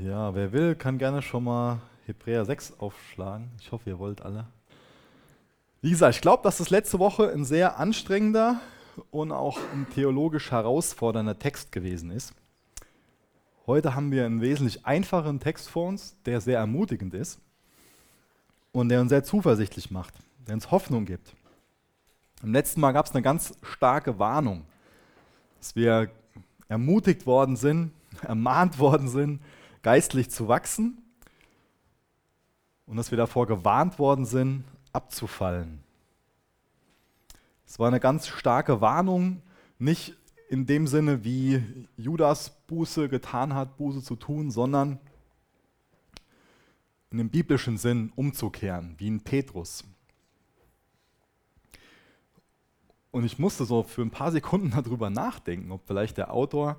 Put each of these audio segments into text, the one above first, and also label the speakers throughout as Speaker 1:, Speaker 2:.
Speaker 1: Ja, wer will, kann gerne schon mal Hebräer 6 aufschlagen. Ich hoffe, ihr wollt alle. Wie gesagt, ich glaube, dass das letzte Woche ein sehr anstrengender und auch ein theologisch herausfordernder Text gewesen ist. Heute haben wir einen wesentlich einfacheren Text vor uns, der sehr ermutigend ist und der uns sehr zuversichtlich macht, der uns Hoffnung gibt. Im letzten Mal gab es eine ganz starke Warnung, dass wir ermutigt worden sind, ermahnt worden sind, geistlich zu wachsen und dass wir davor gewarnt worden sind, abzufallen. Es war eine ganz starke Warnung, nicht in dem Sinne, wie Judas Buße getan hat, Buße zu tun, sondern in dem biblischen Sinn umzukehren, wie in Petrus. Und ich musste so für ein paar Sekunden darüber nachdenken, ob vielleicht der Autor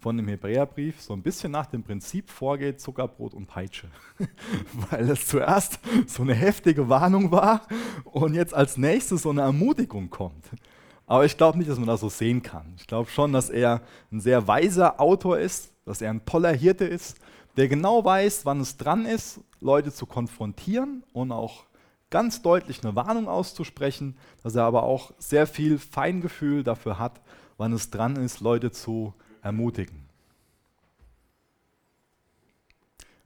Speaker 1: von dem Hebräerbrief so ein bisschen nach dem Prinzip vorgeht, Zuckerbrot und Peitsche. Weil es zuerst so eine heftige Warnung war und jetzt als nächstes so eine Ermutigung kommt. Aber ich glaube nicht, dass man das so sehen kann. Ich glaube schon, dass er ein sehr weiser Autor ist, dass er ein toller Hirte ist, der genau weiß, wann es dran ist, Leute zu konfrontieren und auch ganz deutlich eine Warnung auszusprechen, dass er aber auch sehr viel Feingefühl dafür hat, wann es dran ist, Leute zu ermutigen.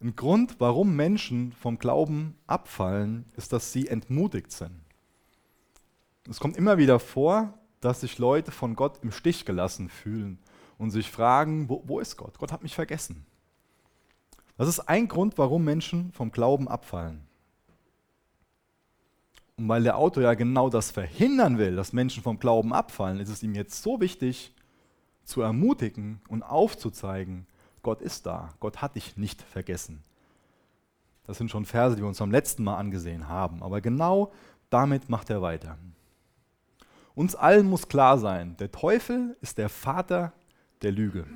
Speaker 1: Ein Grund, warum Menschen vom Glauben abfallen, ist, dass sie entmutigt sind. Es kommt immer wieder vor, dass sich Leute von Gott im Stich gelassen fühlen und sich fragen, wo, wo ist Gott? Gott hat mich vergessen. Das ist ein Grund, warum Menschen vom Glauben abfallen. Und weil der Autor ja genau das verhindern will, dass Menschen vom Glauben abfallen, ist es ihm jetzt so wichtig, zu ermutigen und aufzuzeigen, Gott ist da, Gott hat dich nicht vergessen. Das sind schon Verse, die wir uns beim letzten Mal angesehen haben, aber genau damit macht er weiter. Uns allen muss klar sein, der Teufel ist der Vater der Lüge.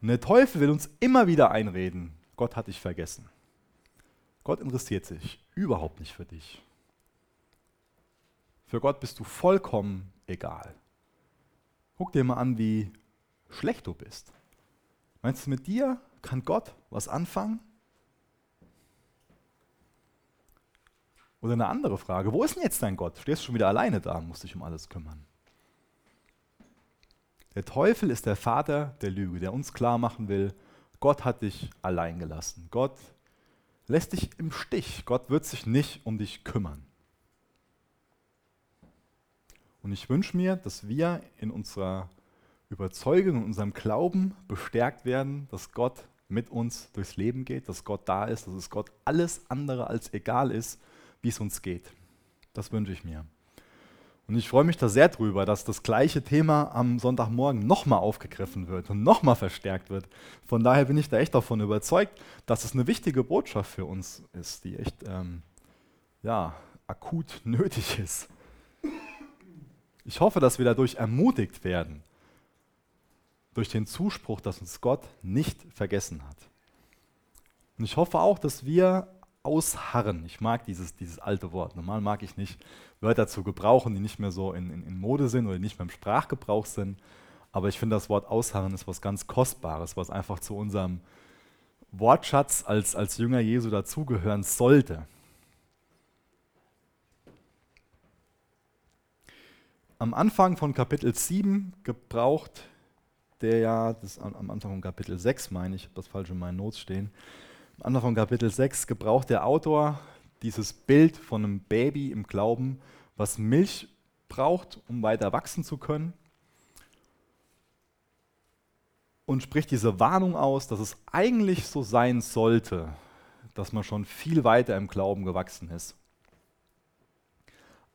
Speaker 1: Und der Teufel will uns immer wieder einreden, Gott hat dich vergessen. Gott interessiert sich überhaupt nicht für dich. Für Gott bist du vollkommen egal. Guck dir mal an, wie schlecht du bist. Meinst du, mit dir kann Gott was anfangen? Oder eine andere Frage, wo ist denn jetzt dein Gott? Stehst du schon wieder alleine da und musst dich um alles kümmern? Der Teufel ist der Vater der Lüge, der uns klar machen will, Gott hat dich allein gelassen. Gott lässt dich im Stich. Gott wird sich nicht um dich kümmern. Und ich wünsche mir, dass wir in unserer Überzeugung, in unserem Glauben bestärkt werden, dass Gott mit uns durchs Leben geht, dass Gott da ist, dass es Gott alles andere als egal ist, wie es uns geht. Das wünsche ich mir. Und ich freue mich da sehr drüber, dass das gleiche Thema am Sonntagmorgen nochmal aufgegriffen wird und nochmal verstärkt wird. Von daher bin ich da echt davon überzeugt, dass es eine wichtige Botschaft für uns ist, die echt ähm, ja, akut nötig ist. Ich hoffe, dass wir dadurch ermutigt werden, durch den Zuspruch, dass uns Gott nicht vergessen hat. Und ich hoffe auch, dass wir ausharren. Ich mag dieses, dieses alte Wort. Normal mag ich nicht Wörter zu gebrauchen, die nicht mehr so in, in, in Mode sind oder nicht mehr im Sprachgebrauch sind. Aber ich finde, das Wort ausharren ist was ganz Kostbares, was einfach zu unserem Wortschatz als, als Jünger Jesu dazugehören sollte. Am Anfang von Kapitel 7 gebraucht der ja, das am Anfang von Kapitel 6 meine ich, ich habe das falsch in meinen Notes stehen, am Anfang von Kapitel 6 gebraucht der Autor dieses Bild von einem Baby im Glauben, was Milch braucht, um weiter wachsen zu können. Und spricht diese Warnung aus, dass es eigentlich so sein sollte, dass man schon viel weiter im Glauben gewachsen ist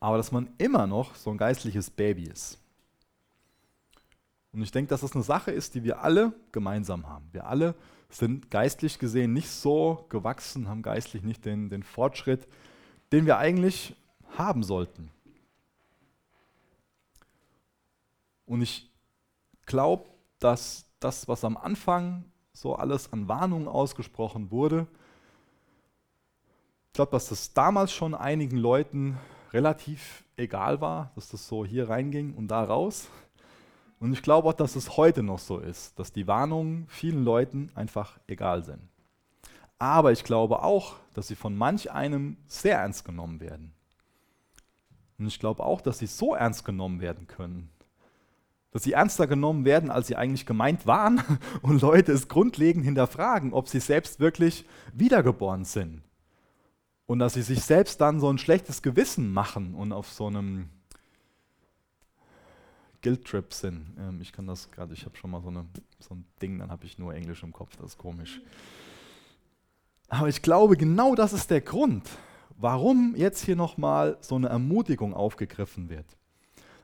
Speaker 1: aber dass man immer noch so ein geistliches Baby ist. Und ich denke, dass das eine Sache ist, die wir alle gemeinsam haben. Wir alle sind geistlich gesehen nicht so gewachsen, haben geistlich nicht den, den Fortschritt, den wir eigentlich haben sollten. Und ich glaube, dass das, was am Anfang so alles an Warnungen ausgesprochen wurde, ich glaube, dass das damals schon einigen Leuten relativ egal war, dass das so hier reinging und da raus. Und ich glaube auch, dass es heute noch so ist, dass die Warnungen vielen Leuten einfach egal sind. Aber ich glaube auch, dass sie von manch einem sehr ernst genommen werden. Und ich glaube auch, dass sie so ernst genommen werden können, dass sie ernster genommen werden, als sie eigentlich gemeint waren und Leute es grundlegend hinterfragen, ob sie selbst wirklich wiedergeboren sind. Und dass sie sich selbst dann so ein schlechtes Gewissen machen und auf so einem Guilt-Trip sind. Ähm, ich kann das gerade, ich habe schon mal so, eine, so ein Ding, dann habe ich nur Englisch im Kopf, das ist komisch. Aber ich glaube, genau das ist der Grund, warum jetzt hier nochmal so eine Ermutigung aufgegriffen wird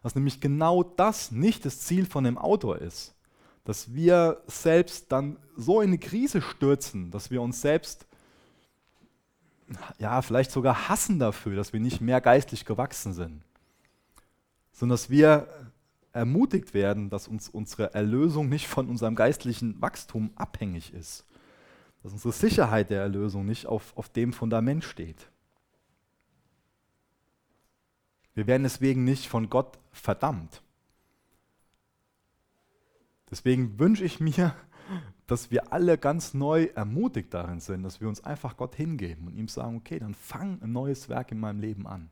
Speaker 1: dass nämlich genau das nicht das Ziel von dem Autor ist. Dass wir selbst dann so in eine Krise stürzen, dass wir uns selbst ja, vielleicht sogar hassen dafür, dass wir nicht mehr geistlich gewachsen sind, sondern dass wir ermutigt werden, dass uns unsere Erlösung nicht von unserem geistlichen Wachstum abhängig ist, dass unsere Sicherheit der Erlösung nicht auf, auf dem Fundament steht. Wir werden deswegen nicht von Gott verdammt. Deswegen wünsche ich mir, dass wir alle ganz neu ermutigt darin sind, dass wir uns einfach Gott hingeben und ihm sagen, okay, dann fang ein neues Werk in meinem Leben an.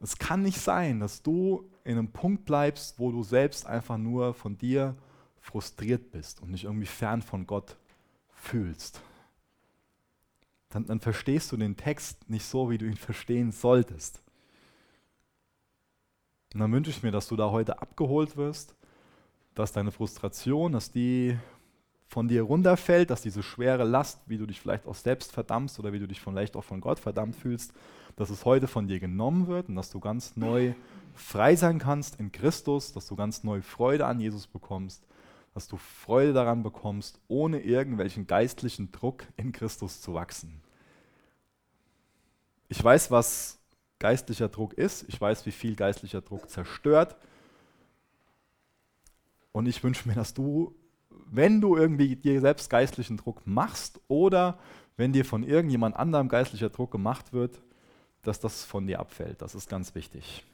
Speaker 1: Es kann nicht sein, dass du in einem Punkt bleibst, wo du selbst einfach nur von dir frustriert bist und dich irgendwie fern von Gott fühlst. Dann, dann verstehst du den Text nicht so, wie du ihn verstehen solltest. Und dann wünsche ich mir, dass du da heute abgeholt wirst, dass deine Frustration, dass die von dir runterfällt, dass diese schwere Last, wie du dich vielleicht auch selbst verdammst oder wie du dich vielleicht auch von Gott verdammt fühlst, dass es heute von dir genommen wird und dass du ganz neu frei sein kannst in Christus, dass du ganz neu Freude an Jesus bekommst, dass du Freude daran bekommst, ohne irgendwelchen geistlichen Druck in Christus zu wachsen. Ich weiß, was geistlicher Druck ist. Ich weiß, wie viel geistlicher Druck zerstört. Und ich wünsche mir, dass du, wenn du irgendwie dir selbst geistlichen Druck machst oder wenn dir von irgendjemand anderem geistlicher Druck gemacht wird, dass das von dir abfällt. Das ist ganz wichtig.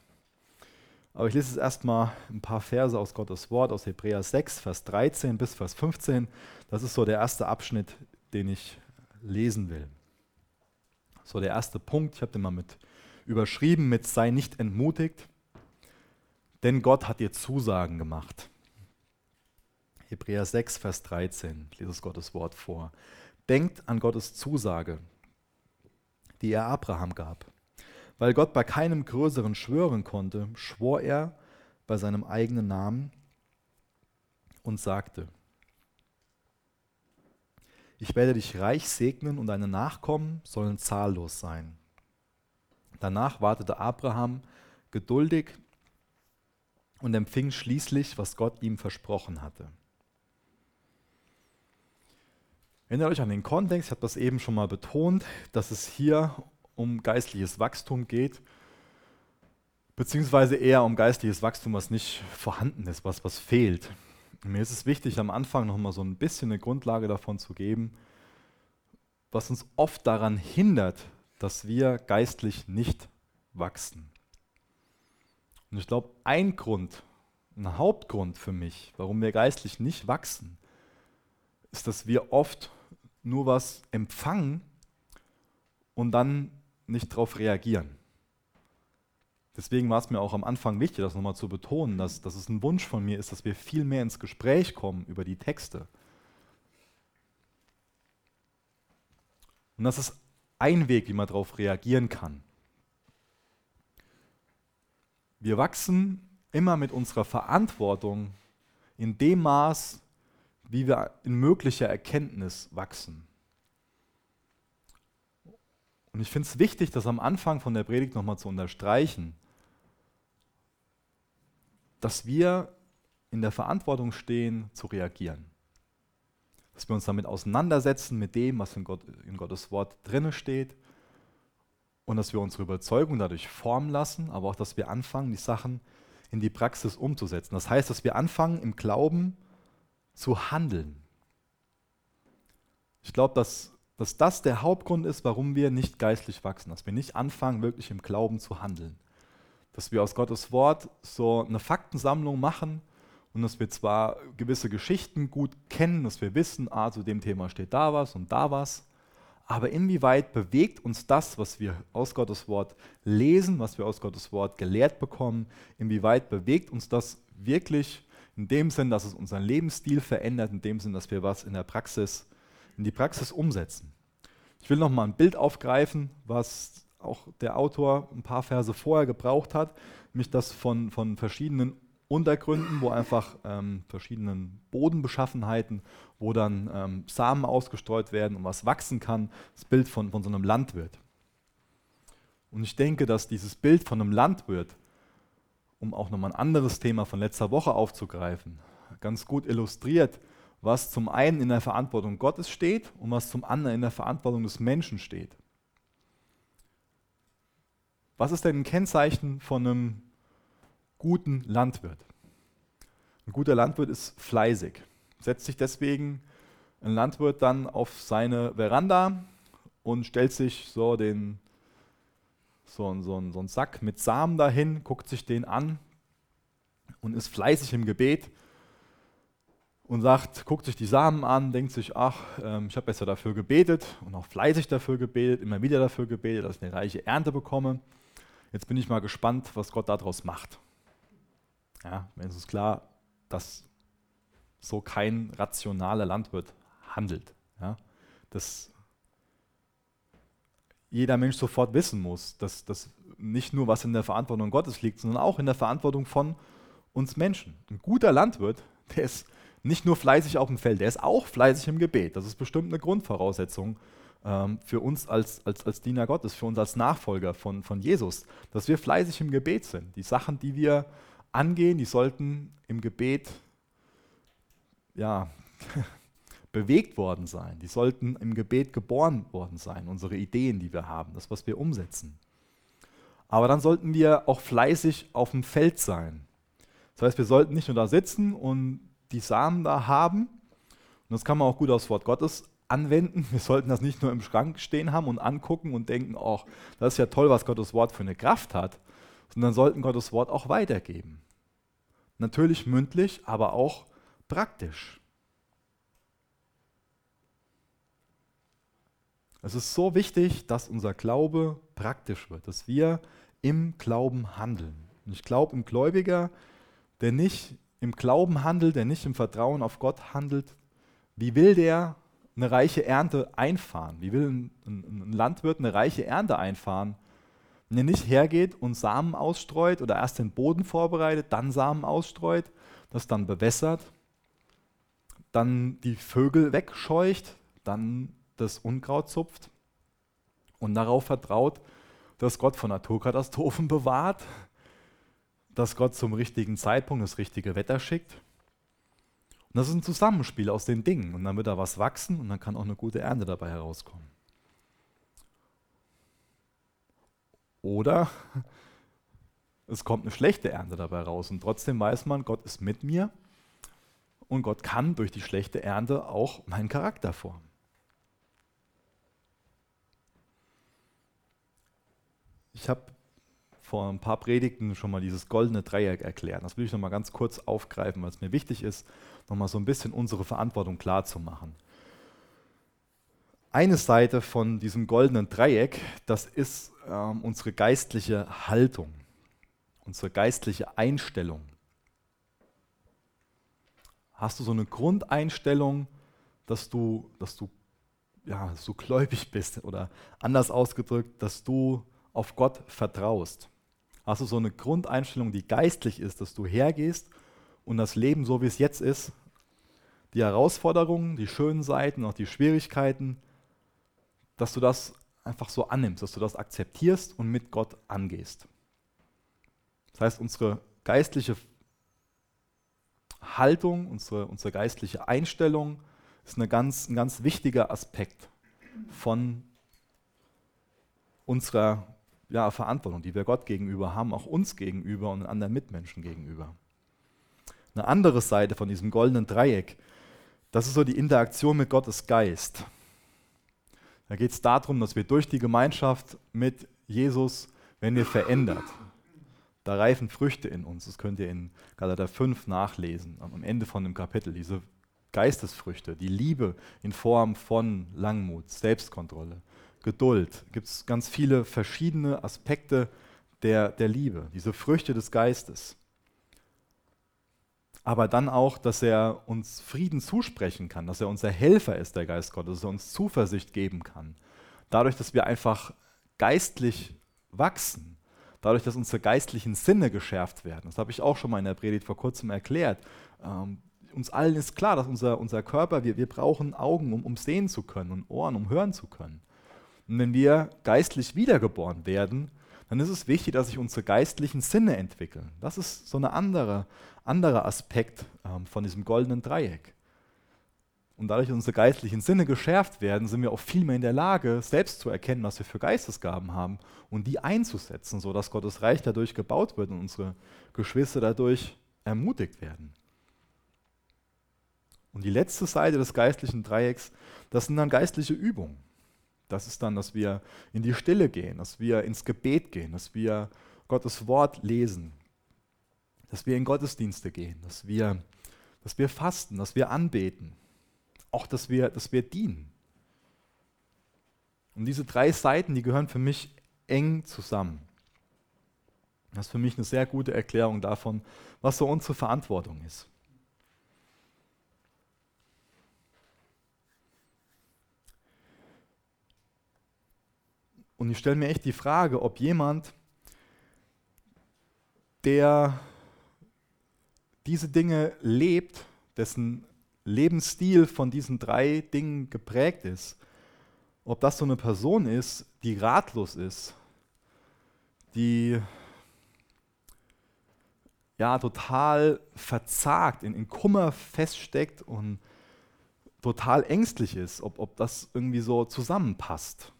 Speaker 1: Aber ich lese jetzt erstmal ein paar Verse aus Gottes Wort, aus Hebräer 6, Vers 13 bis Vers 15. Das ist so der erste Abschnitt, den ich lesen will. So der erste Punkt, ich habe den mal mit überschrieben mit sei nicht entmutigt, denn Gott hat dir Zusagen gemacht. Hebräer 6, Vers 13, ich lese es Gottes Wort vor. Denkt an Gottes Zusage, die er Abraham gab. Weil Gott bei keinem Größeren schwören konnte, schwor er bei seinem eigenen Namen und sagte, ich werde dich reich segnen und deine Nachkommen sollen zahllos sein. Danach wartete Abraham geduldig und empfing schließlich, was Gott ihm versprochen hatte. Erinnert euch an den Kontext, ich habe das eben schon mal betont, dass es hier um geistliches Wachstum geht, beziehungsweise eher um geistliches Wachstum, was nicht vorhanden ist, was, was fehlt. Mir ist es wichtig, am Anfang noch mal so ein bisschen eine Grundlage davon zu geben, was uns oft daran hindert, dass wir geistlich nicht wachsen. Und ich glaube, ein Grund, ein Hauptgrund für mich, warum wir geistlich nicht wachsen, ist, dass wir oft nur was empfangen und dann nicht darauf reagieren. Deswegen war es mir auch am Anfang wichtig, das nochmal zu betonen, dass, dass es ein Wunsch von mir ist, dass wir viel mehr ins Gespräch kommen über die Texte. Und das ist ein Weg, wie man darauf reagieren kann. Wir wachsen immer mit unserer Verantwortung in dem Maß, wie wir in möglicher Erkenntnis wachsen. Und ich finde es wichtig, das am Anfang von der Predigt nochmal zu unterstreichen, dass wir in der Verantwortung stehen, zu reagieren dass wir uns damit auseinandersetzen mit dem, was in, Gott, in Gottes Wort drinne steht und dass wir unsere Überzeugung dadurch formen lassen, aber auch, dass wir anfangen, die Sachen in die Praxis umzusetzen. Das heißt, dass wir anfangen, im Glauben zu handeln. Ich glaube, dass, dass das der Hauptgrund ist, warum wir nicht geistlich wachsen, dass wir nicht anfangen, wirklich im Glauben zu handeln. dass wir aus Gottes Wort so eine Faktensammlung machen und dass wir zwar gewisse Geschichten gut kennen, dass wir wissen, ah, zu dem Thema steht da was und da was, aber inwieweit bewegt uns das, was wir aus Gottes Wort lesen, was wir aus Gottes Wort gelehrt bekommen, inwieweit bewegt uns das wirklich in dem Sinn, dass es unseren Lebensstil verändert, in dem Sinn, dass wir was in der Praxis, in die Praxis umsetzen. Ich will noch mal ein Bild aufgreifen, was auch der Autor ein paar Verse vorher gebraucht hat, nämlich das von, von verschiedenen Untergründen, wo einfach ähm, verschiedenen Bodenbeschaffenheiten, wo dann ähm, Samen ausgestreut werden und was wachsen kann, das Bild von, von so einem Landwirt. Und ich denke, dass dieses Bild von einem Landwirt, um auch nochmal ein anderes Thema von letzter Woche aufzugreifen, ganz gut illustriert, was zum einen in der Verantwortung Gottes steht und was zum anderen in der Verantwortung des Menschen steht. Was ist denn ein Kennzeichen von einem guten Landwirt? Ein guter Landwirt ist fleißig. Setzt sich deswegen ein Landwirt dann auf seine Veranda und stellt sich so, den, so, so, so einen Sack mit Samen dahin, guckt sich den an und ist fleißig im Gebet und sagt, guckt sich die Samen an, denkt sich, ach, ähm, ich habe besser dafür gebetet und auch fleißig dafür gebetet, immer wieder dafür gebetet, dass ich eine reiche Ernte bekomme. Jetzt bin ich mal gespannt, was Gott daraus macht. Ja, mir ist es klar, dass so kein rationaler Landwirt handelt. Ja, dass jeder Mensch sofort wissen muss, dass das nicht nur was in der Verantwortung Gottes liegt, sondern auch in der Verantwortung von uns Menschen. Ein guter Landwirt, der ist nicht nur fleißig auf dem Feld, der ist auch fleißig im Gebet. Das ist bestimmt eine Grundvoraussetzung ähm, für uns als, als, als Diener Gottes, für uns als Nachfolger von, von Jesus, dass wir fleißig im Gebet sind. Die Sachen, die wir angehen, die sollten im Gebet ja, bewegt worden sein. Die sollten im Gebet geboren worden sein, unsere Ideen, die wir haben, das, was wir umsetzen. Aber dann sollten wir auch fleißig auf dem Feld sein. Das heißt, wir sollten nicht nur da sitzen und die Samen da haben. Und das kann man auch gut aufs Wort Gottes anwenden. Wir sollten das nicht nur im Schrank stehen haben und angucken und denken, ach, das ist ja toll, was Gottes Wort für eine Kraft hat, sondern sollten Gottes Wort auch weitergeben. Natürlich mündlich, aber auch praktisch. Es ist so wichtig, dass unser Glaube praktisch wird, dass wir im Glauben handeln. Und ich glaube, ein Gläubiger, der nicht im Glauben handelt, der nicht im Vertrauen auf Gott handelt, wie will der eine reiche Ernte einfahren? Wie will ein, ein, Landwirt eine reiche Ernte einfahren, wenn er nicht hergeht und Samen ausstreut oder erst den Boden vorbereitet, dann Samen ausstreut, das dann bewässert, dann die Vögel wegscheucht, dann das Unkraut zupft und darauf vertraut, dass Gott von Naturkatastrophen bewahrt, dass Gott zum richtigen Zeitpunkt das richtige Wetter schickt und das ist ein Zusammenspiel aus den Dingen. Und dann wird da was wachsen und dann kann auch eine gute Ernte dabei herauskommen. Oder es kommt eine schlechte Ernte dabei raus und trotzdem weiß man, Gott ist mit mir und Gott kann durch die schlechte Ernte auch meinen Charakter formen. Ich habe vor ein paar Predigten schon mal dieses goldene Dreieck erklärt. Das will ich noch mal ganz kurz aufgreifen, weil es mir wichtig ist, noch mal so ein bisschen unsere Verantwortung klar zu machen. Eine Seite von diesem goldenen Dreieck, das ist ähm, unsere geistliche Haltung, unsere geistliche Einstellung. Hast du so eine Grundeinstellung, dass du, dass du, ja, so gläubig bist oder anders ausgedrückt, dass du auf Gott vertraust? hast du so eine Grundeinstellung, die geistlich ist, dass du hergehst und das Leben, so wie es jetzt ist, die Herausforderungen, die schönen Seiten, auch die Schwierigkeiten, dass du das einfach so annimmst, dass du das akzeptierst und mit Gott angehst. Das heißt, unsere geistliche Haltung, unsere, unsere geistliche Einstellung ist eine ganz, ein ganz wichtiger Aspekt von unserer ja, Verantwortung, die wir Gott gegenüber haben, auch uns gegenüber und anderen Mitmenschen gegenüber. Eine andere Seite von diesem goldenen Dreieck, das ist so die Interaktion mit Gottes Geist. Da geht es darum, dass wir durch die Gemeinschaft mit Jesus, wenn wir verändert, da reifen Früchte in uns. Das könnt ihr in Galater 5 nachlesen, am Ende von dem Kapitel. Diese Geistesfrüchte, die Liebe in Form von Langmut, Selbstkontrolle, Geduld. Gibt es ganz viele verschiedene Aspekte der, der Liebe, diese Früchte des Geistes. Aber dann auch, dass er uns Frieden zusprechen kann, dass er unser Helfer ist, der Geist Gottes, dass er uns Zuversicht geben kann. Dadurch, dass wir einfach geistlich wachsen, dadurch, dass unsere geistlichen Sinne geschärft werden. Das habe ich auch schon mal in der Predigt vor kurzem erklärt. Ähm, uns allen ist klar, dass unser, unser Körper, wir, wir brauchen Augen, um, um sehen zu können und Ohren, um hören zu können. Und wenn wir geistlich wiedergeboren werden, dann ist es wichtig, dass sich unsere geistlichen Sinne entwickeln. Das ist so ein andere, anderer Aspekt ähm, von diesem goldenen Dreieck. Und dadurch, dass unsere geistlichen Sinne geschärft werden, sind wir auch viel mehr in der Lage, selbst zu erkennen, was wir für Geistesgaben haben und die einzusetzen, sodass Gottes Reich dadurch gebaut wird und unsere Geschwister dadurch ermutigt werden. Und die letzte Seite des geistlichen Dreiecks, das sind dann geistliche Übungen. Das ist dann, dass wir in die Stille gehen, dass wir ins Gebet gehen, dass wir Gottes Wort lesen, dass wir in Gottesdienste gehen, dass wir, dass wir fasten, dass wir anbeten, auch dass wir, dass wir dienen. Und diese drei Seiten, die gehören für mich eng zusammen. Das ist für mich eine sehr gute Erklärung davon, was so unsere Verantwortung ist. Und ich stelle mir echt die Frage, ob jemand, der diese Dinge lebt, dessen Lebensstil von diesen drei Dingen geprägt ist, ob das so eine Person ist, die ratlos ist, die ja total verzagt, in, in Kummer feststeckt und total ängstlich ist, ob, ob das irgendwie so zusammenpasst.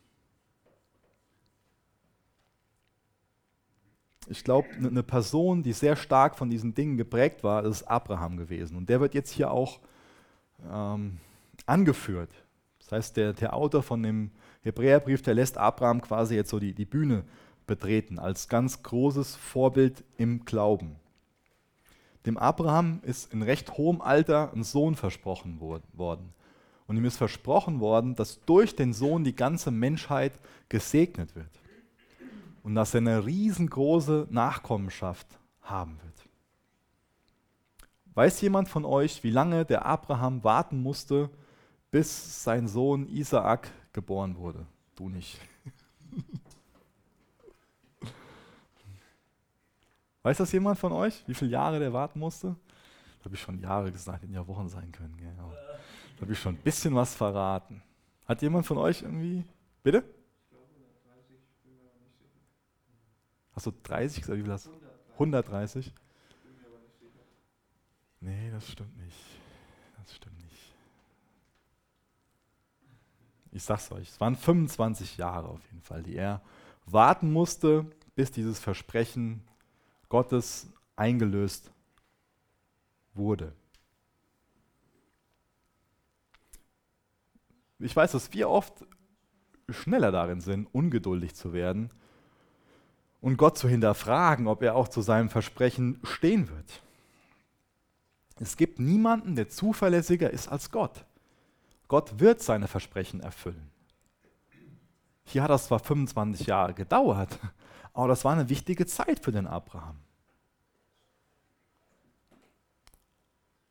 Speaker 1: Ich glaube, eine ne Person, die sehr stark von diesen Dingen geprägt war, ist Abraham gewesen. Und der wird jetzt hier auch ähm, angeführt. Das heißt, der, der Autor von dem Hebräerbrief, der lässt Abraham quasi jetzt so die, die Bühne betreten, als ganz großes Vorbild im Glauben. Dem Abraham ist in recht hohem Alter ein Sohn versprochen worden. Und ihm ist versprochen worden, dass durch den Sohn die ganze Menschheit gesegnet wird und dass er eine riesengroße Nachkommenschaft haben wird. Weiß jemand von euch, wie lange der Abraham warten musste, bis sein Sohn Isaak geboren wurde? Du nicht. Weiß das jemand von euch, wie viele Jahre der warten musste? Da habe ich schon Jahre gesagt, hätten ja Wochen sein können. Genau. Da habe ich schon ein bisschen was verraten. Hat jemand von euch irgendwie. Bitte? Du 30 gesagt? Wie viel hast 130? Nee, das stimmt nicht. Das stimmt nicht. Ich sag's euch, es waren 25 Jahre auf jeden Fall, die er warten musste, bis dieses Versprechen Gottes eingelöst wurde. Ich weiß, dass wir oft schneller darin sind, ungeduldig zu werden und Gott zu hinterfragen, ob er auch zu seinem Versprechen stehen wird. Es gibt niemanden, der zuverlässiger ist als Gott. Gott wird seine Versprechen erfüllen. Hier hat das zwar 25 Jahre gedauert, aber das war eine wichtige Zeit für den Abraham.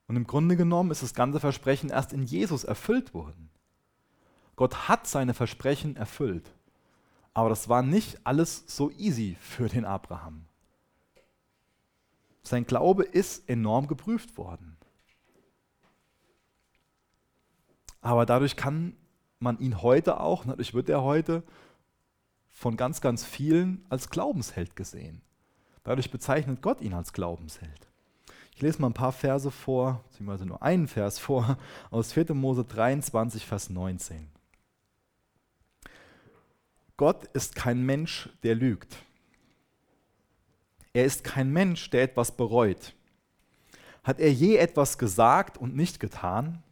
Speaker 1: Und im Grunde genommen ist das ganze Versprechen erst in Jesus erfüllt worden. Gott hat seine Versprechen erfüllt. Aber das war nicht alles so easy für den Abraham. Sein Glaube ist enorm geprüft worden. Aber dadurch kann man ihn heute auch, dadurch wird er heute von ganz, ganz vielen als Glaubensheld gesehen. Dadurch bezeichnet Gott ihn als Glaubensheld. Ich lese mal ein paar Verse vor, beziehungsweise nur einen Vers vor, aus 4. Mose 23, Vers 19. Gott ist kein Mensch, der lügt. Er ist kein Mensch, der etwas bereut. Hat er je etwas gesagt und nicht getan?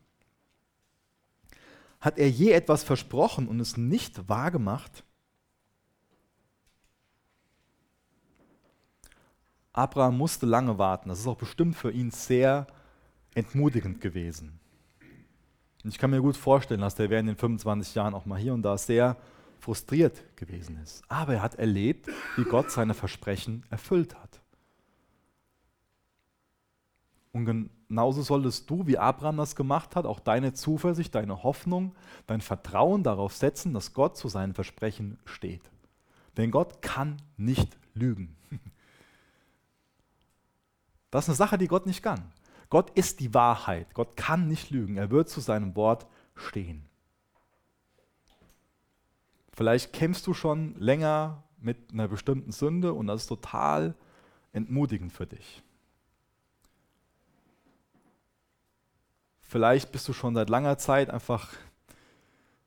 Speaker 1: Hat er je etwas versprochen und es nicht wahrgemacht? Abraham musste lange warten. Das ist auch bestimmt für ihn sehr entmutigend gewesen. Und ich kann mir gut vorstellen, dass der während den 25 Jahren auch mal hier und da sehr frustriert gewesen ist. Aber er hat erlebt, wie Gott seine Versprechen erfüllt hat. Und genauso solltest du, wie Abraham das gemacht hat, auch deine Zuversicht, deine Hoffnung, dein Vertrauen darauf setzen, dass Gott zu seinen Versprechen steht. Denn Gott kann nicht lügen. Das ist eine Sache, die Gott nicht kann. Gott ist die Wahrheit. Gott kann nicht lügen. Er wird zu seinem Wort stehen. Vielleicht kämpfst du schon länger mit einer bestimmten Sünde und das ist total entmutigend für dich. Vielleicht bist du schon seit langer Zeit einfach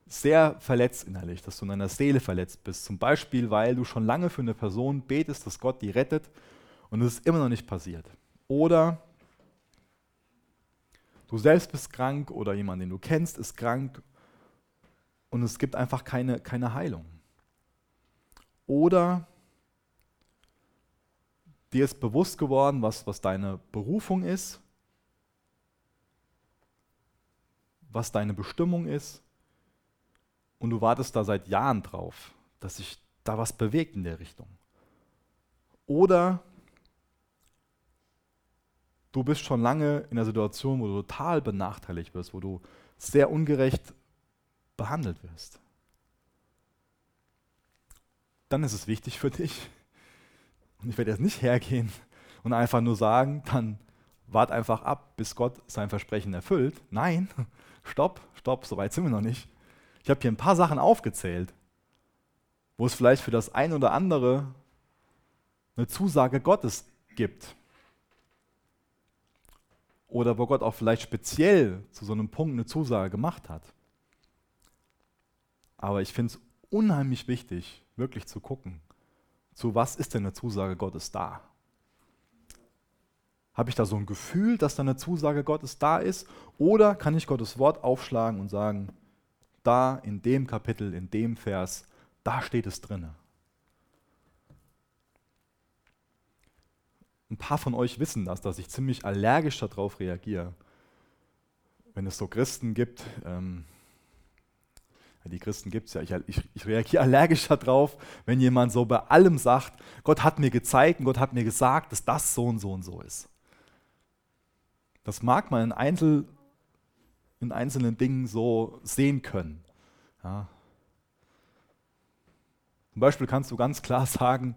Speaker 1: sehr verletzt innerlich, dass du in deiner Seele verletzt bist. Zum Beispiel, weil du schon lange für eine Person betest, dass Gott die rettet und es ist immer noch nicht passiert. Oder Du selbst bist krank oder jemand, den du kennst, ist krank und es gibt einfach keine, keine Heilung. Oder dir ist bewusst geworden, was, was deine Berufung ist, was deine Bestimmung ist und du wartest da seit Jahren drauf, dass sich da was bewegt in der Richtung. Oder du bist schon lange in einer Situation, wo du total benachteiligt wirst, wo du sehr ungerecht behandelt wirst. Dann ist es wichtig für dich, und ich werde jetzt nicht hergehen und einfach nur sagen, dann wart einfach ab, bis Gott sein Versprechen erfüllt. Nein, stopp, stopp, so weit sind wir noch nicht. Ich habe hier ein paar Sachen aufgezählt, wo es vielleicht für das ein oder andere eine Zusage Gottes gibt oder wo Gott auch vielleicht speziell zu so einem Punkt eine Zusage gemacht hat. Aber ich finde es unheimlich wichtig, wirklich zu gucken, zu was ist denn eine Zusage Gottes da? Habe ich da so ein Gefühl, dass da eine Zusage Gottes da ist? Oder kann ich Gottes Wort aufschlagen und sagen, da in dem Kapitel, in dem Vers, da steht es drinne. Ein paar von euch wissen das, dass ich ziemlich allergisch darauf reagiere. Wenn es so Christen gibt, ähm, die Christen gibt es ja, ich, ich, ich reagiere allergisch darauf, wenn jemand so bei allem sagt, Gott hat mir gezeigt und Gott hat mir gesagt, dass das so und so und so ist. Das mag man in, Einzel, in einzelnen Dingen so sehen können. Ja. Zum Beispiel kannst du ganz klar sagen,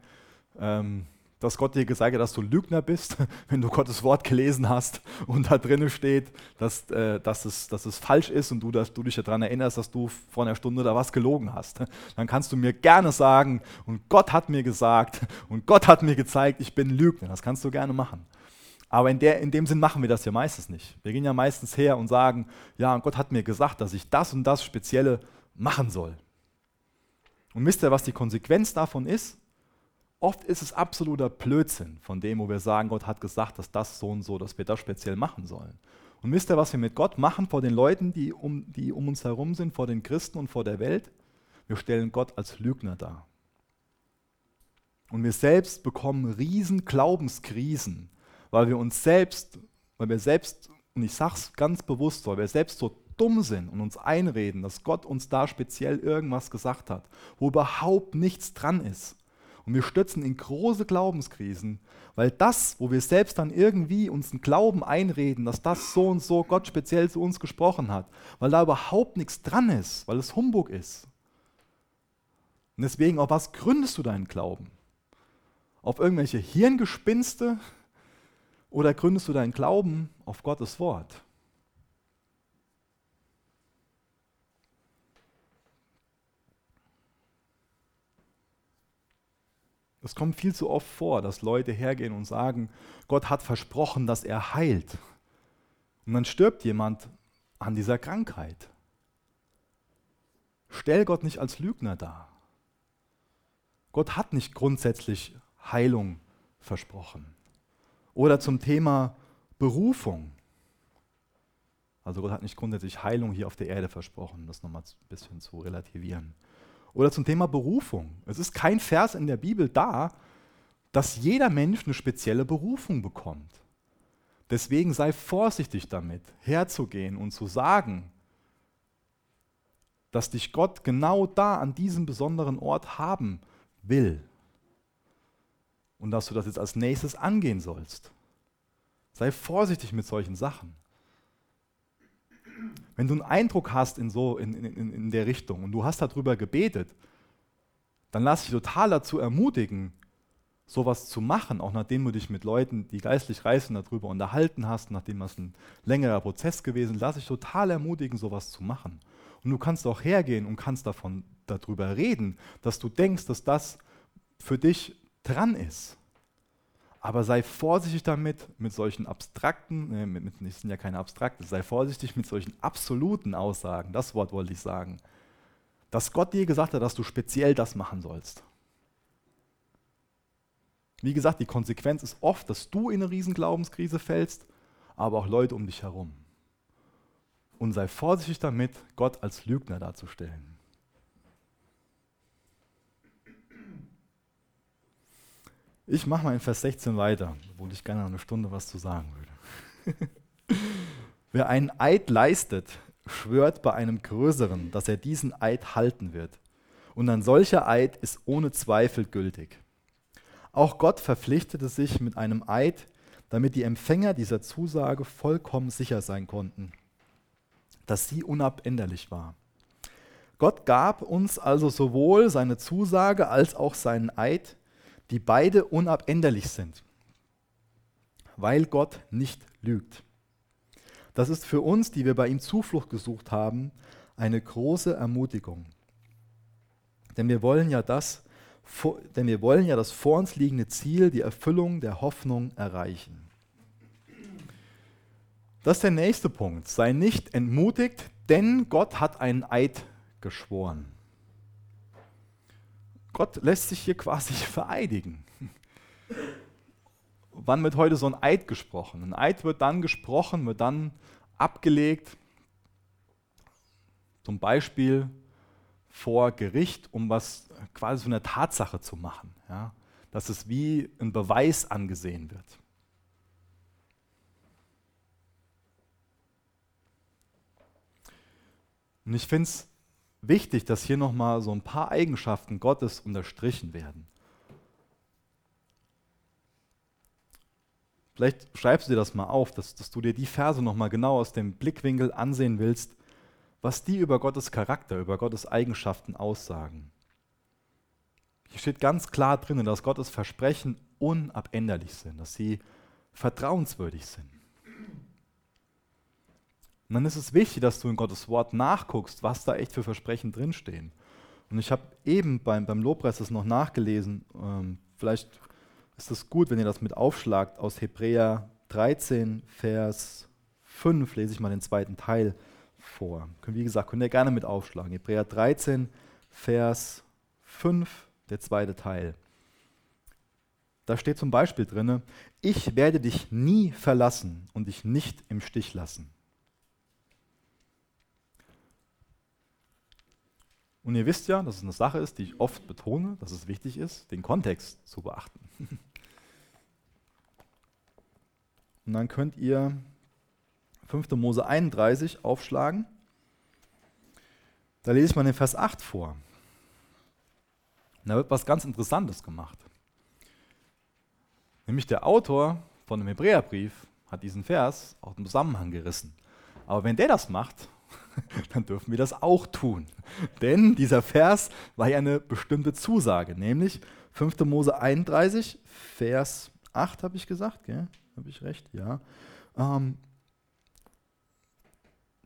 Speaker 1: ähm, dass Gott dir gesagt hat, dass du Lügner bist, wenn du Gottes Wort gelesen hast und da drinnen steht, dass, äh, dass, es, dass es falsch ist und du, dass du dich daran erinnerst, dass du vor einer Stunde da was gelogen hast. Dann kannst du mir gerne sagen, und Gott hat mir gesagt und Gott hat mir gezeigt, ich bin Lügner. Das kannst du gerne machen. Aber in, der, in dem Sinn machen wir das ja meistens nicht. Wir gehen ja meistens her und sagen, ja, und Gott hat mir gesagt, dass ich das und das Spezielle machen soll. Und wisst ihr, was die Konsequenz davon ist? Oft ist es absoluter Blödsinn von dem, wo wir sagen, Gott hat gesagt, dass das so und so, dass wir das speziell machen sollen. Und wisst ihr, was wir mit Gott machen vor den Leuten, die um, die um uns herum sind, vor den Christen und vor der Welt? Wir stellen Gott als Lügner dar. Und wir selbst bekommen riesen Glaubenskrisen, weil wir uns selbst, weil wir selbst, und ich sage es ganz bewusst, weil wir selbst so dumm sind und uns einreden, dass Gott uns da speziell irgendwas gesagt hat, wo überhaupt nichts dran ist. Und wir stürzen in große Glaubenskrisen, weil das, wo wir selbst dann irgendwie uns einen Glauben einreden, dass das so und so Gott speziell zu uns gesprochen hat, weil da überhaupt nichts dran ist, weil es Humbug ist. Und deswegen, auf was gründest du deinen Glauben? Auf irgendwelche Hirngespinste oder gründest du deinen Glauben auf Gottes Wort? Es kommt viel zu oft vor, dass Leute hergehen und sagen, Gott hat versprochen, dass er heilt. Und dann stirbt jemand an dieser Krankheit. Stell Gott nicht als Lügner dar. Gott hat nicht grundsätzlich Heilung versprochen. Oder zum Thema Berufung. Also Gott hat nicht grundsätzlich Heilung hier auf der Erde versprochen, das nochmal ein bisschen zu relativieren. Oder zum Thema Berufung. Es ist kein Vers in der Bibel da, dass jeder Mensch eine spezielle Berufung bekommt. Deswegen sei vorsichtig damit, herzugehen und zu sagen, dass dich Gott genau da an diesem besonderen Ort haben will und dass du das jetzt als nächstes angehen sollst. Sei vorsichtig mit solchen Sachen. Wenn du einen Eindruck hast in, so, in, in, in der Richtung und du hast darüber gebetet, dann lass dich total dazu ermutigen, sowas zu machen, auch nachdem du dich mit Leuten, die geistlich reißen, darüber unterhalten hast, nachdem das ein längerer Prozess gewesen, lass dich total ermutigen, sowas zu machen. Und du kannst auch hergehen und kannst davon darüber reden, dass du denkst, dass das für dich dran ist. Aber sei vorsichtig damit, mit solchen abstrakten, äh, mit, mit, sind ja keine abstrakten, sei vorsichtig mit solchen absoluten Aussagen, das Wort wollte ich sagen, dass Gott dir gesagt hat, dass du speziell das machen sollst. Wie gesagt, die Konsequenz ist oft, dass du in eine riesen Glaubenskrise fällst, aber auch Leute um dich herum. Und sei vorsichtig damit, Gott als Lügner darzustellen. Ich mache mal in Vers 16 weiter, obwohl ich gerne eine Stunde was zu sagen würde. Wer einen Eid leistet, schwört bei einem Größeren, dass er diesen Eid halten wird. Und ein solcher Eid ist ohne Zweifel gültig. Auch Gott verpflichtete sich mit einem Eid, damit die Empfänger dieser Zusage vollkommen sicher sein konnten, dass sie unabänderlich war. Gott gab uns also sowohl seine Zusage als auch seinen Eid, die beide unabänderlich sind, weil Gott nicht lügt. Das ist für uns, die wir bei ihm Zuflucht gesucht haben, eine große Ermutigung. Denn wir wollen ja das, denn wir wollen ja das vor uns liegende Ziel, die Erfüllung der Hoffnung erreichen. Das ist der nächste Punkt. Sei nicht entmutigt, denn Gott hat einen Eid geschworen. Gott lässt sich hier quasi vereidigen. Wann wird heute so ein Eid gesprochen? Ein Eid wird dann gesprochen, wird dann abgelegt, zum Beispiel vor Gericht, um was quasi so eine Tatsache zu machen, ja? dass es wie ein Beweis angesehen wird. Und ich finde es wichtig, dass hier nochmal so ein paar Eigenschaften Gottes unterstrichen werden. Vielleicht schreibst du dir das mal auf, dass, dass du dir die Verse nochmal genau aus dem Blickwinkel ansehen willst, was die über Gottes Charakter, über Gottes Eigenschaften aussagen. Hier steht ganz klar drin, dass Gottes Versprechen unabänderlich sind, dass sie vertrauenswürdig sind. Und dann ist es wichtig, dass du in Gottes Wort nachguckst, was da echt für Versprechen drinstehen. Und ich habe eben beim, beim Lobpreis das noch nachgelesen. Ähm, vielleicht ist es gut, wenn ihr das mit aufschlagt. Aus Hebräer 13, Vers 5 lese ich mal den zweiten Teil vor. Wie gesagt, könnt ihr gerne mit aufschlagen. Hebräer 13, Vers 5, der zweite Teil. Da steht zum Beispiel drin, ich werde dich nie verlassen und dich nicht im Stich lassen. Und ihr wisst ja, dass es eine Sache ist, die ich oft betone, dass es wichtig ist, den Kontext zu beachten. Und dann könnt ihr 5. Mose 31 aufschlagen. Da lese ich mal den Vers 8 vor. Und da wird was ganz Interessantes gemacht. Nämlich der Autor von dem Hebräerbrief hat diesen Vers aus dem Zusammenhang gerissen. Aber wenn der das macht, dann dürfen wir das auch tun. Denn dieser Vers war ja eine bestimmte Zusage, nämlich 5. Mose 31, Vers 8 habe ich gesagt, habe ich recht? Ja. Ähm,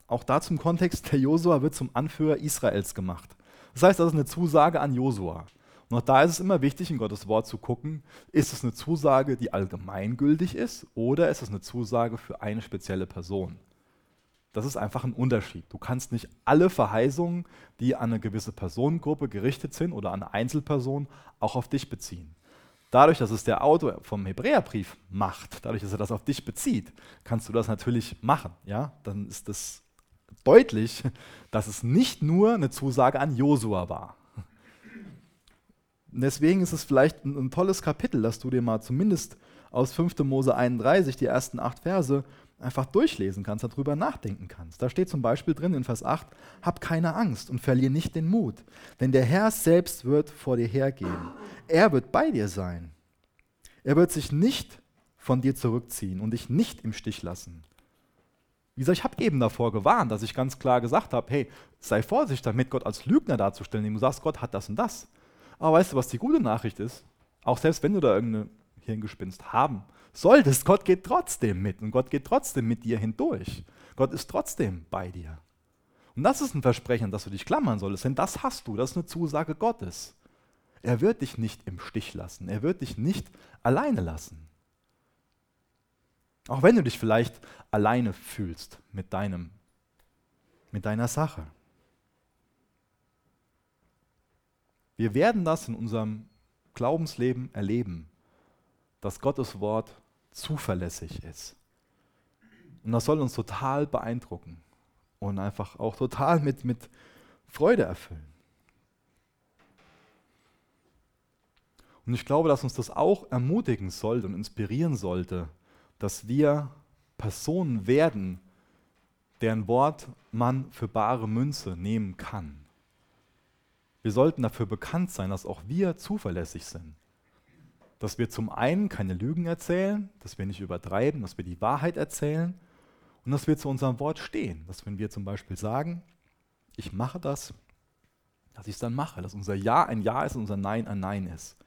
Speaker 1: auch da zum Kontext, der Josua wird zum Anführer Israels gemacht. Das heißt, das ist eine Zusage an Josua. Und auch da ist es immer wichtig, in Gottes Wort zu gucken, ist es eine Zusage, die allgemeingültig ist oder ist es eine Zusage für eine spezielle Person? Das ist einfach ein Unterschied. Du kannst nicht alle Verheißungen, die an eine gewisse Personengruppe gerichtet sind oder an eine Einzelperson, auch auf dich beziehen. Dadurch, dass es der Autor vom Hebräerbrief macht, dadurch, dass er das auf dich bezieht, kannst du das natürlich machen. Ja? Dann ist es deutlich, dass es nicht nur eine Zusage an Josua war. Und deswegen ist es vielleicht ein, ein tolles Kapitel, dass du dir mal zumindest aus 5. Mose 31, die ersten acht Verse, einfach durchlesen kannst, darüber nachdenken kannst. Da steht zum Beispiel drin in Vers 8, hab keine Angst und verlier nicht den Mut, denn der Herr selbst wird vor dir hergehen. Er wird bei dir sein. Er wird sich nicht von dir zurückziehen und dich nicht im Stich lassen. Wie gesagt, ich habe eben davor gewarnt, dass ich ganz klar gesagt habe, hey, sei vorsichtig damit, Gott als Lügner darzustellen, indem du sagst, Gott hat das und das. Aber weißt du, was die gute Nachricht ist? Auch selbst wenn du da irgendeine Hirngespinst haben solltest, Gott geht trotzdem mit und Gott geht trotzdem mit dir hindurch. Gott ist trotzdem bei dir. Und das ist ein Versprechen, das du dich klammern solltest, denn das hast du, das ist eine Zusage Gottes. Er wird dich nicht im Stich lassen, er wird dich nicht alleine lassen. Auch wenn du dich vielleicht alleine fühlst mit deinem mit deiner Sache. Wir werden das in unserem Glaubensleben erleben, dass Gottes Wort zuverlässig ist. Und das soll uns total beeindrucken und einfach auch total mit, mit Freude erfüllen. Und ich glaube, dass uns das auch ermutigen sollte und inspirieren sollte, dass wir Personen werden, deren Wort man für bare Münze nehmen kann. Wir sollten dafür bekannt sein, dass auch wir zuverlässig sind dass wir zum einen keine Lügen erzählen, dass wir nicht übertreiben, dass wir die Wahrheit erzählen und dass wir zu unserem Wort stehen. Dass wenn wir zum Beispiel sagen, ich mache das, dass ich es dann mache, dass unser Ja ein Ja ist und unser Nein ein Nein ist.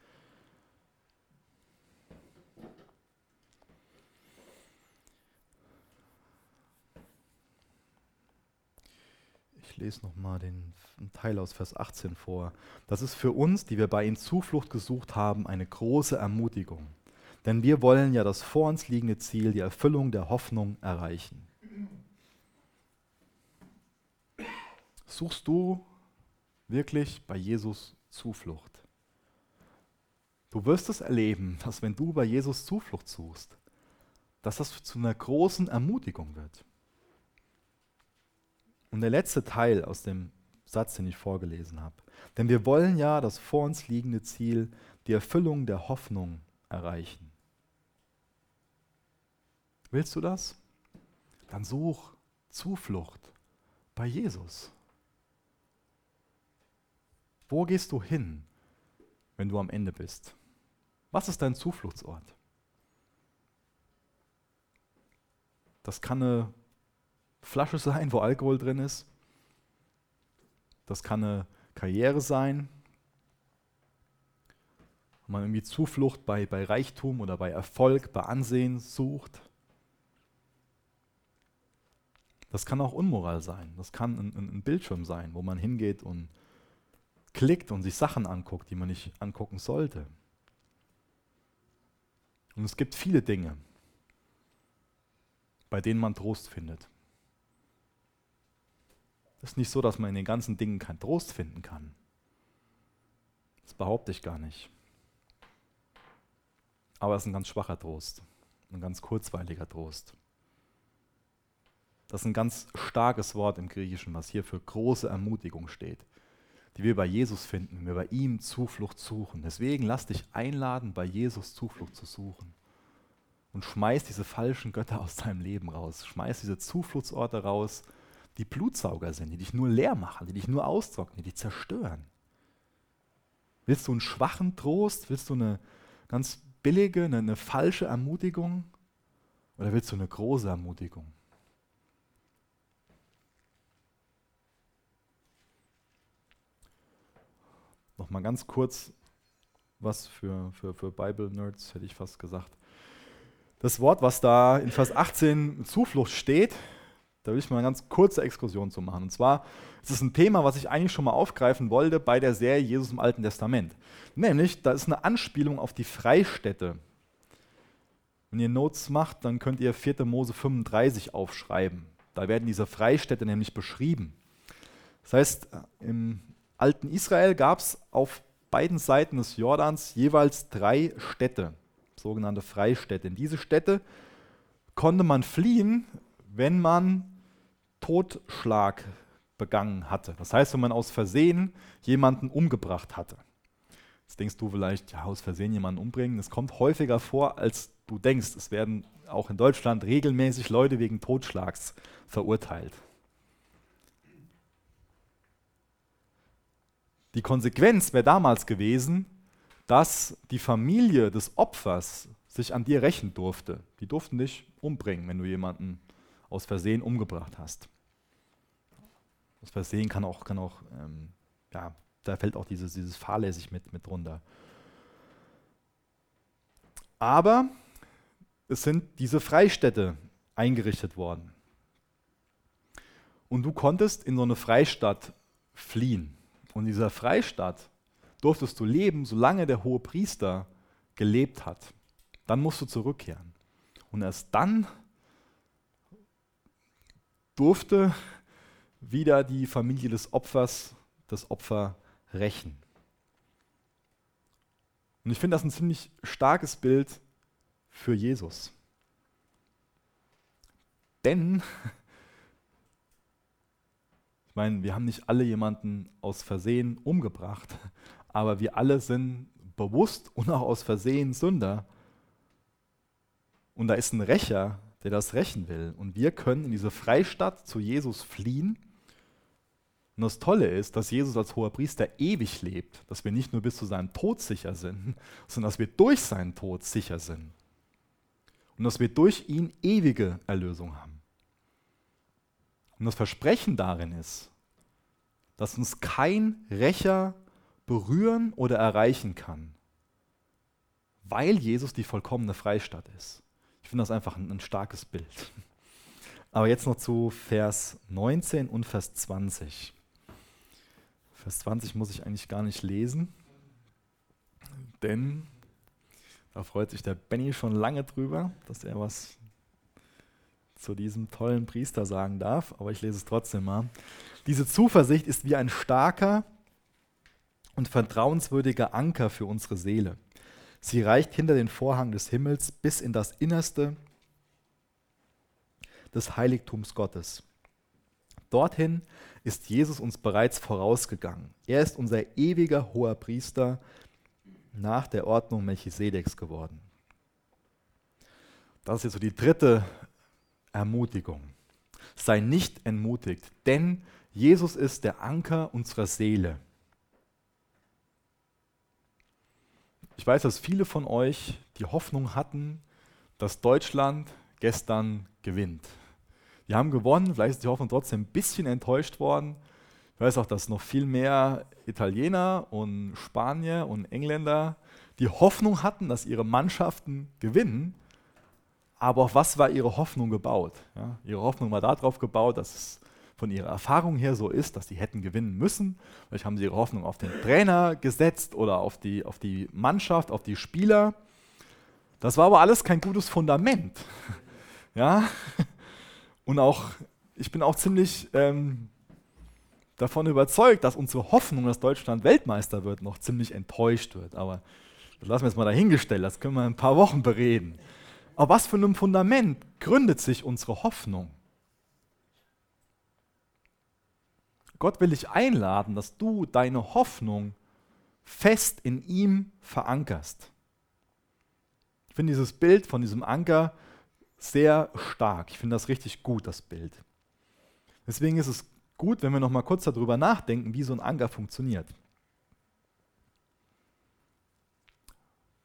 Speaker 1: Lese nochmal den Teil aus Vers 18 vor. Das ist für uns, die wir bei ihm Zuflucht gesucht haben, eine große Ermutigung. Denn wir wollen ja das vor uns liegende Ziel, die Erfüllung der Hoffnung, erreichen. Suchst du wirklich bei Jesus Zuflucht? Du wirst es erleben, dass wenn du bei Jesus Zuflucht suchst, dass das zu einer großen Ermutigung wird. Und der letzte Teil aus dem Satz, den ich vorgelesen habe. Denn wir wollen ja das vor uns liegende Ziel, die Erfüllung der Hoffnung, erreichen. Willst du das? Dann such Zuflucht bei Jesus. Wo gehst du hin, wenn du am Ende bist? Was ist dein Zufluchtsort? Das kann eine Flasche sein, wo Alkohol drin ist. Das kann eine Karriere sein. Wenn man irgendwie Zuflucht bei, bei Reichtum oder bei Erfolg, bei Ansehen sucht. Das kann auch Unmoral sein. Das kann ein, ein, Bildschirm sein, wo man hingeht und klickt und sich Sachen anguckt, die man nicht angucken sollte. Und es gibt viele Dinge, bei denen man Trost findet. Es ist nicht so, dass man in den ganzen Dingen keinen Trost finden kann. Das behaupte ich gar nicht. Aber es ist ein ganz schwacher Trost, ein ganz kurzweiliger Trost. Das ist ein ganz starkes Wort im Griechischen, was hier für große Ermutigung steht, die wir bei Jesus finden, wenn wir bei ihm Zuflucht suchen. Deswegen lass dich einladen, bei Jesus Zuflucht zu suchen. Und schmeiß diese falschen Götter aus deinem Leben raus. Schmeiß diese Zufluchtsorte raus, die Blutsauger sind, die dich nur leer machen, die dich nur austrocknen, die dich zerstören. Willst du einen schwachen Trost? Willst du eine ganz billige, eine, eine falsche Ermutigung? Oder willst du eine große Ermutigung? Nochmal ganz kurz was für, für, für Bible-Nerds, hätte ich fast gesagt. Das Wort, was da in Vers 18 Zuflucht steht, da will ich mal eine ganz kurze Exkursion zu machen. Und zwar ist es ein Thema, was ich eigentlich schon mal aufgreifen wollte bei der Serie Jesus im Alten Testament. Nämlich, da ist eine Anspielung auf die Freistädte. Wenn ihr Notes macht, dann könnt ihr 4. Mose 35 aufschreiben. Da werden diese Freistädte nämlich beschrieben. Das heißt, im alten Israel gab es auf beiden Seiten des Jordans jeweils drei Städte, sogenannte Freistädte. In diese Städte konnte man fliehen, wenn man Totschlag begangen hatte. Das heißt, wenn man aus Versehen jemanden umgebracht hatte. Jetzt denkst du vielleicht, ja, aus Versehen jemanden umbringen. Es kommt häufiger vor, als du denkst. Es werden auch in Deutschland regelmäßig Leute wegen Totschlags verurteilt. Die Konsequenz wäre damals gewesen, dass die Familie des Opfers sich an dir rächen durfte. Die durften dich umbringen, wenn du jemanden aus Versehen umgebracht hast. Aus Versehen kann auch, kann auch ähm, ja, da fällt auch dieses, dieses fahrlässig mit, mit drunter. Aber es sind diese Freistädte eingerichtet worden. Und du konntest in so eine Freistadt fliehen. Und in dieser Freistadt durftest du leben, solange der hohe Priester gelebt hat. Dann musst du zurückkehren. Und erst dann durfte wieder die Familie des Opfers das Opfer rächen. Und ich finde das ein ziemlich starkes Bild für Jesus. Denn, ich meine, wir haben nicht alle jemanden aus Versehen umgebracht, aber wir alle sind bewusst und auch aus Versehen Sünder. Und da ist ein Rächer, der das rächen will. Und wir können in diese Freistadt zu Jesus fliehen. Und das Tolle ist, dass Jesus als hoher Priester ewig lebt, dass wir nicht nur bis zu seinem Tod sicher sind, sondern dass wir durch seinen Tod sicher sind. Und dass wir durch ihn ewige Erlösung haben. Und das Versprechen darin ist, dass uns kein Rächer berühren oder erreichen kann, weil Jesus die vollkommene Freistatt ist. Ich finde das einfach ein, ein starkes Bild. Aber jetzt noch zu Vers 19 und Vers 20. Vers 20 muss ich eigentlich gar nicht lesen, denn da freut sich der Benny schon lange drüber, dass er was zu diesem tollen Priester sagen darf, aber ich lese es trotzdem mal. Diese Zuversicht ist wie ein starker und vertrauenswürdiger Anker für unsere Seele. Sie reicht hinter den Vorhang des Himmels bis in das Innerste des Heiligtums Gottes. Dorthin ist Jesus uns bereits vorausgegangen. Er ist unser ewiger hoher Priester nach der Ordnung Melchisedeks geworden. Das ist jetzt so die dritte Ermutigung. Sei nicht entmutigt, denn Jesus ist der Anker unserer Seele. Ich weiß, dass viele von euch die Hoffnung hatten, dass Deutschland gestern gewinnt. Die haben gewonnen, vielleicht ist die Hoffnung trotzdem ein bisschen enttäuscht worden. Ich weiß auch, dass noch viel mehr Italiener und Spanier und Engländer die Hoffnung hatten, dass ihre Mannschaften gewinnen. Aber auf was war ihre Hoffnung gebaut? Ja, ihre Hoffnung war darauf gebaut, dass es von ihrer Erfahrung her so ist, dass sie hätten gewinnen müssen. Vielleicht haben sie ihre Hoffnung auf den Trainer gesetzt oder auf die, auf die Mannschaft, auf die Spieler. Das war aber alles kein gutes Fundament. Ja? Und auch, ich bin auch ziemlich ähm, davon überzeugt, dass unsere Hoffnung, dass Deutschland Weltmeister wird, noch ziemlich enttäuscht wird. Aber das lassen wir jetzt mal dahingestellt, das können wir in ein paar Wochen bereden. Aber was für einem Fundament gründet sich unsere Hoffnung? Gott will dich einladen, dass du deine Hoffnung fest in ihm verankerst. Ich finde dieses Bild von diesem Anker sehr stark. Ich finde das richtig gut, das Bild. Deswegen ist es gut, wenn wir noch mal kurz darüber nachdenken, wie so ein Anker funktioniert.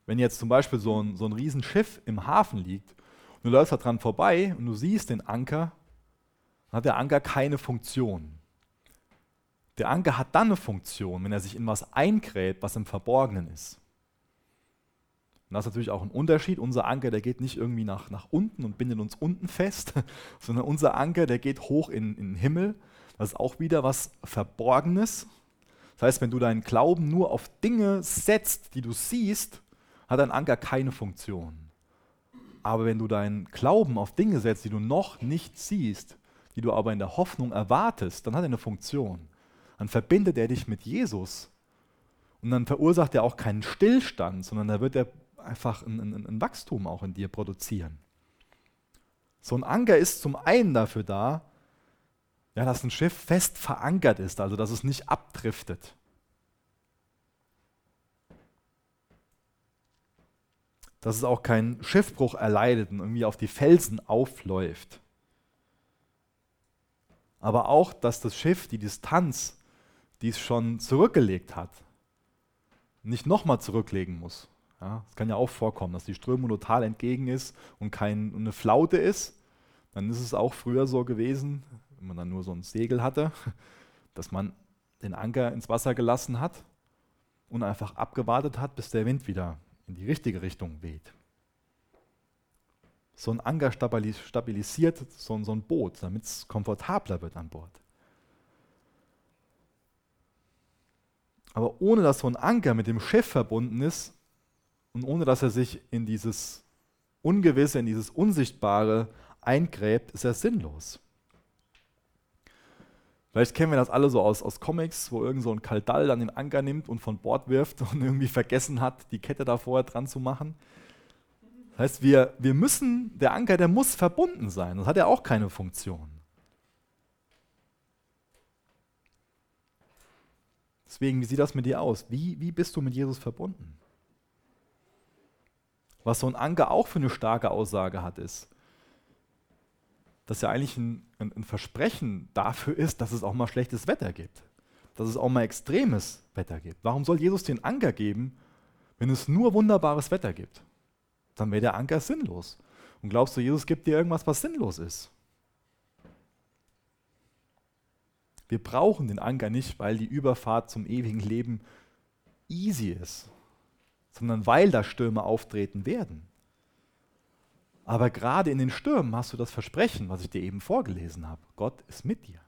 Speaker 1: Wenn jetzt zum Beispiel so ein, so ein Riesenschiff im Hafen liegt und du läufst da dran vorbei und du siehst den Anker, dann hat der Anker keine Funktion. Der Anker hat dann eine Funktion, wenn er sich in was eingräbt, was im Verborgenen ist. Und das ist natürlich auch ein Unterschied. Unser Anker, der geht nicht irgendwie nach, nach unten und bindet uns unten fest, sondern unser Anker, der geht hoch in, in den Himmel. Das ist auch wieder was Verborgenes. Das heißt, wenn du deinen Glauben nur auf Dinge setzt, die du siehst, hat dein Anker keine Funktion. Aber wenn du deinen Glauben auf Dinge setzt, die du noch nicht siehst, die du aber in der Hoffnung erwartest, dann hat er eine Funktion dann verbindet er dich mit Jesus. Und dann verursacht er auch keinen Stillstand, sondern da wird er einfach ein, ein, ein Wachstum auch in dir produzieren. So ein Anker ist zum einen dafür da, ja, dass ein Schiff fest verankert ist, also dass es nicht abdriftet. dass es auch keinen Schiffbruch erleidet und irgendwie auf die Felsen aufläuft. Aber auch, dass das Schiff die Distanz, die es schon zurückgelegt hat, nicht nochmal zurücklegen muss. Ja, es kann ja auch vorkommen, dass die Strömung total entgegen ist und keine eine Flaute ist. Dann ist es auch früher so gewesen, wenn man dann nur so ein Segel hatte, dass man den Anker ins Wasser gelassen hat und einfach abgewartet hat, bis der Wind wieder in die richtige Richtung weht. So ein Anker stabilisiert so, ein Boot, damit es komfortabler wird an Bord. Aber ohne dass so ein Anker mit dem Schiff verbunden ist und ohne dass er sich in dieses Ungewisse, in dieses Unsichtbare eingräbt, ist er sinnlos. Vielleicht kennen wir das alle so aus, aus Comics, wo irgend so ein Kaldall dann den Anker nimmt und von Bord wirft und irgendwie vergessen hat, die Kette da vorher dran zu machen. Das heißt, wir, wir müssen, der Anker, der muss verbunden sein. Das hat ja auch keine Funktion. Deswegen, wie sieht das mit dir aus? Wie, wie bist du mit Jesus verbunden? Was so ein Anker auch für eine starke Aussage hat, ist, dass ja eigentlich ein, ein, ein, Versprechen dafür ist, dass es auch mal schlechtes Wetter gibt. Dass es auch mal extremes Wetter gibt. Warum soll Jesus den Anker geben, wenn es nur wunderbares Wetter gibt? Dann wäre der Anker sinnlos. Und glaubst du, Jesus gibt dir irgendwas, was sinnlos ist? Wir brauchen den Anker nicht, weil die Überfahrt zum ewigen Leben easy ist, sondern weil da Stürme auftreten werden. Aber gerade in den Stürmen hast du das Versprechen, was ich dir eben vorgelesen habe. Gott ist mit dir.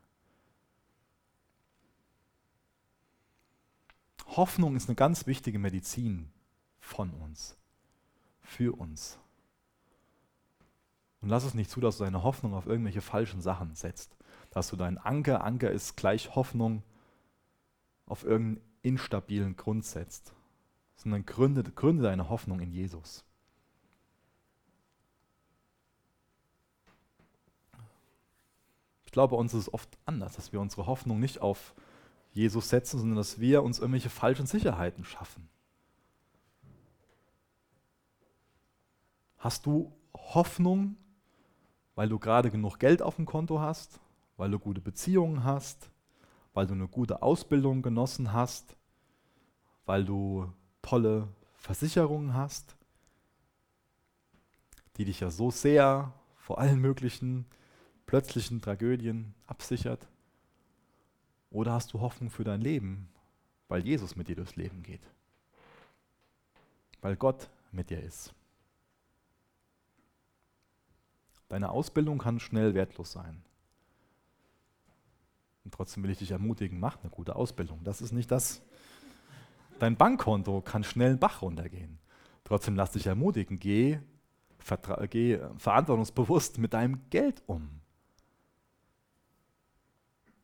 Speaker 1: Hoffnung ist eine ganz wichtige Medizin von uns, für uns. Und lass es nicht zu, dass du deine Hoffnung auf irgendwelche falschen Sachen setzt. Dass du deinen Anker, Anker ist gleich Hoffnung, auf irgendeinen instabilen Grund setzt. Sondern gründe, gründe deine Hoffnung in Jesus. glaube, bei uns ist es oft anders, dass wir unsere Hoffnung nicht auf Jesus setzen, sondern dass wir uns irgendwelche falschen Sicherheiten schaffen. Hast du Hoffnung, weil du gerade genug Geld auf dem Konto hast, weil du gute Beziehungen hast, weil du eine gute Ausbildung genossen hast, weil du tolle Versicherungen hast, die dich ja so sehr vor allen möglichen plötzlichen Tragödien absichert? Oder hast du Hoffnung für dein Leben, weil Jesus mit dir durchs Leben geht? Weil Gott mit dir ist. Deine Ausbildung kann schnell wertlos sein. Und trotzdem will ich dich ermutigen, mach eine gute Ausbildung. Das ist nicht das. Dein Bankkonto kann schnell einen Bach runtergehen. Trotzdem lass dich ermutigen, geh, geh verantwortungsbewusst mit deinem Geld um.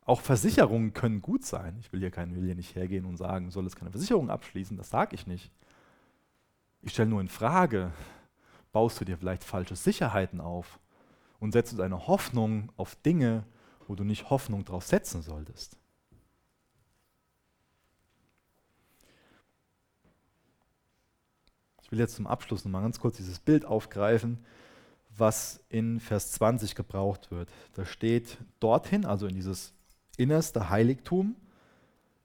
Speaker 1: Auch Versicherungen können gut sein. Ich will hier, kein, will hier nicht hergehen und sagen, du sollst keine Versicherung abschließen, das sage ich nicht. Ich stelle nur in Frage, baust du dir vielleicht falsche Sicherheiten auf und setzt du deine Hoffnung auf Dinge, wo du nicht Hoffnung drauf setzen solltest. Will jetzt zum Abschluss nochmal ganz kurz dieses Bild aufgreifen, was in Vers 20 gebraucht wird. Da steht dorthin, also in dieses innerste Heiligtum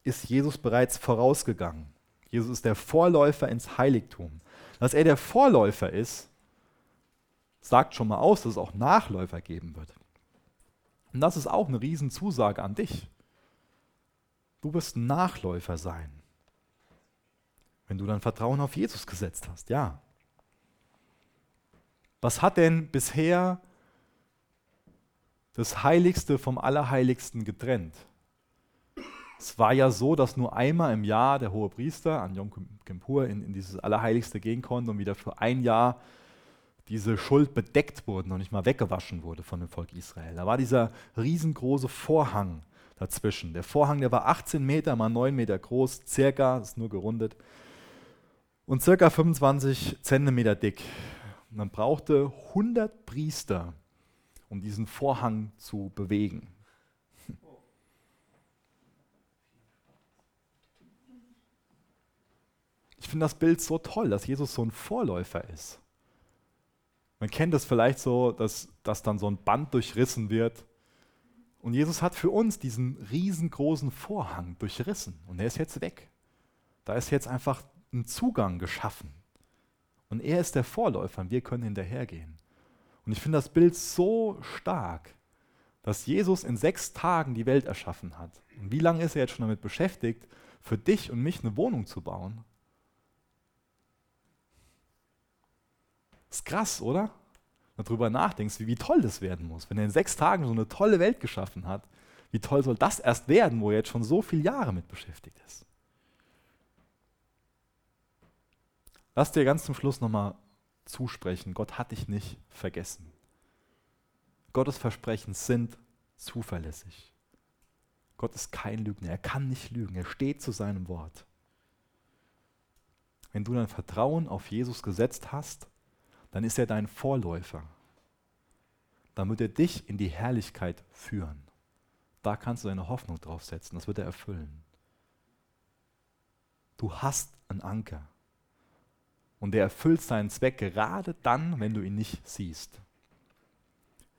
Speaker 1: ist Jesus bereits vorausgegangen. Jesus ist der Vorläufer ins Heiligtum. Dass er der Vorläufer ist, sagt schon mal aus, dass es auch Nachläufer geben wird. Und das ist auch eine Riesenzusage an dich. Du wirst Nachläufer sein, wenn du dein Vertrauen auf Jesus gesetzt hast, ja. Was hat denn bisher das Heiligste vom Allerheiligsten getrennt. Es war ja so, dass nur einmal im Jahr der hohe Priester an Yom Kippur in, in dieses Allerheiligste gehen konnte und wieder für ein Jahr diese Schuld bedeckt wurde und nicht mal weggewaschen wurde von dem Volk Israel. Da war dieser riesengroße Vorhang dazwischen. Der Vorhang, der war 18 Meter mal 9 Meter groß, circa, ist nur gerundet, und circa 25 Zentimeter dick. Man brauchte 100 Priester, um diesen Vorhang zu bewegen. Ich Ich finde das Bild so toll, dass Jesus so ein Vorläufer ist. Man kennt es vielleicht so, dass, dass dann so ein Band durchrissen wird. Und Jesus hat für uns diesen riesengroßen Vorhang durchrissen. Und er ist jetzt weg. Da ist jetzt einfach ein Zugang geschaffen. Und er ist der Vorläufer und wir können hinterhergehen. Und ich finde das Bild so stark, dass Jesus in sechs Tagen die Welt erschaffen hat. Und wie lange ist er jetzt schon damit beschäftigt, für dich und mich eine Wohnung zu bauen? ist krass, oder? Wenn du darüber nachdenkst, wie, wie toll das werden muss. Wenn er in sechs Tagen so eine tolle Welt geschaffen hat, wie toll soll das erst werden, wo er jetzt schon so viele Jahre mit beschäftigt ist? Lass dir ganz zum Schluss nochmal zusprechen, Gott hat dich nicht vergessen. Gottes Versprechen sind zuverlässig. Gott ist kein Lügner, er kann nicht lügen, er steht zu seinem Wort. Wenn du dein Vertrauen auf Jesus gesetzt hast, dann ist er dein Vorläufer. Dann wird er dich in die Herrlichkeit führen. Da kannst du deine Hoffnung drauf setzen, das wird er erfüllen. Du hast einen Anker. Und der erfüllt seinen Zweck gerade dann, wenn du ihn nicht siehst.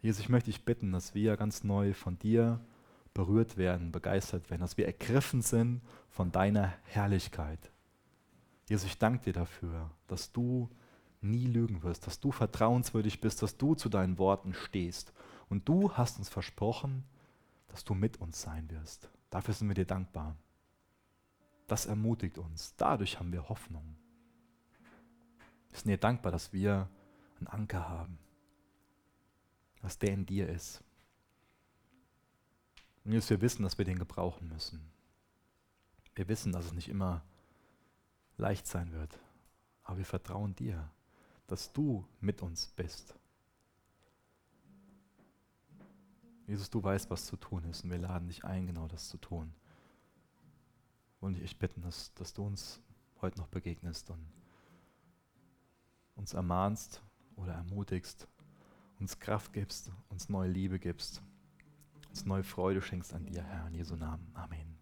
Speaker 1: Jesus, ich möchte dich bitten, dass wir ganz neu von dir berührt werden, begeistert werden, dass wir ergriffen sind von deiner Herrlichkeit. Jesus, ich danke dir dafür, dass du nie lügen wirst, dass du vertrauenswürdig bist, dass du zu deinen Worten stehst. Und du hast uns versprochen, dass du mit uns sein wirst. Dafür sind wir dir dankbar. Das ermutigt uns. Dadurch haben wir Hoffnung. Sind dir dankbar, dass wir einen Anker haben, dass der in dir ist. Und jetzt wir wissen, dass wir den gebrauchen müssen. Wir wissen, dass es nicht immer leicht sein wird, aber wir vertrauen dir dass du mit uns bist. Jesus, du weißt, was zu tun ist und wir laden dich ein, genau das zu tun. Und ich bitten, dass, dass du uns heute noch begegnest und uns ermahnst oder ermutigst, uns Kraft gibst, uns neue Liebe gibst, uns neue Freude schenkst an dir, Herr, in Jesu Namen. Amen.